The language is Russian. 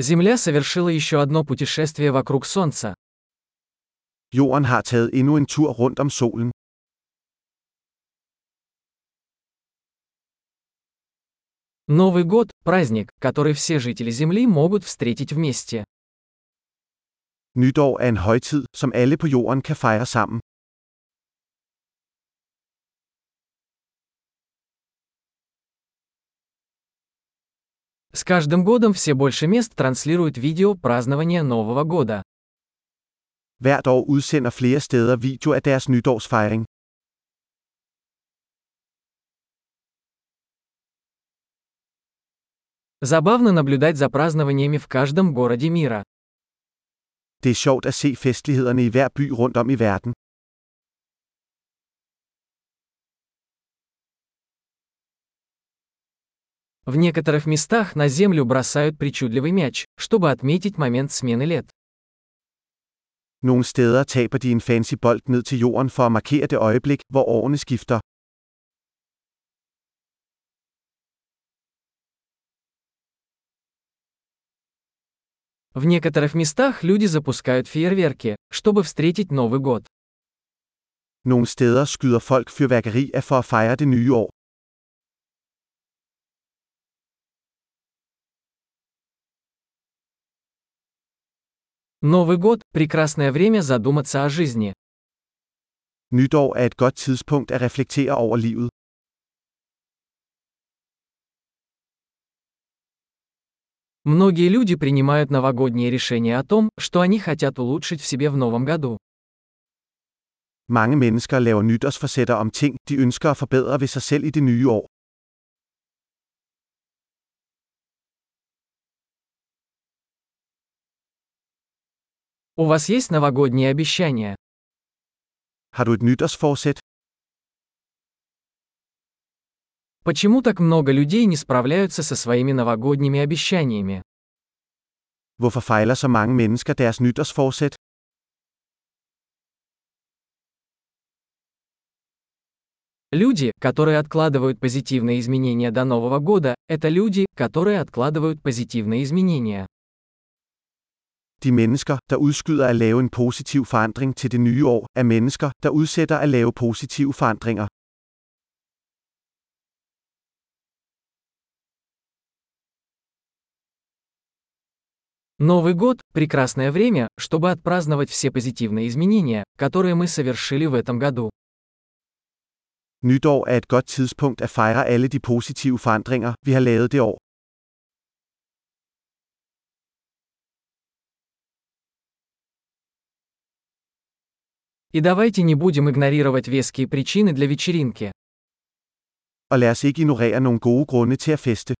Земля совершила еще одно путешествие вокруг Солнца. Jorden har taget endnu en tur rundt om solen. Новый год – праздник, который все жители Земли могут встретить вместе. Nytår er en højtid, som alle på jorden kan fejre sammen. С каждым годом все больше мест транслируют видео празднования Нового года. Hvert år udsender flere steder video af deres nytårsfejring. Забавно наблюдать за празднованиями в каждом городе мира. Det er sjovt at se festlighederne i hver by rundt om i verden. В некоторых местах на землю бросают причудливый мяч, чтобы отметить момент смены лет. Nogle steder taber de en fancy bold ned til jorden for at markere det øjeblik, hvor årene skifter. В некоторых местах люди запускают фейерверки, чтобы встретить Новый год. Nogle steder skyder folk fyrværkeri af for at fejre det nye år. Новый год – прекрасное время задуматься о жизни. Nytår er et godt tidspunkt at reflektere over livet. Многие люди принимают новогодние решения о том, что они хотят улучшить в себе в новом году. Mange mennesker laver nytårsforsætter om ting, de ønsker at forbedre ved sig selv i det nye år. У вас есть новогодние обещания? Har du et nytårsforsæt? Почему так много людей не справляются со своими новогодними обещаниями? Hvorfor fejler så mange mennesker deres nytårsforsæt? Люди, которые откладывают позитивные изменения до Нового года, это люди, которые откладывают позитивные изменения. De mennesker, der udskyder at lave en positiv forandring til det nye år, er mennesker, der udsætter at lave positive forandringer. Новый год – прекрасное время, чтобы отпраздновать все позитивные изменения, которые мы совершили в этом году. Nytår er et godt tidspunkt at fejre alle de positive forandringer, vi har lavet det år. И давайте не будем игнорировать веские причины для вечеринки. Og lad os ikke ignorere nogle gode grunde til at feste.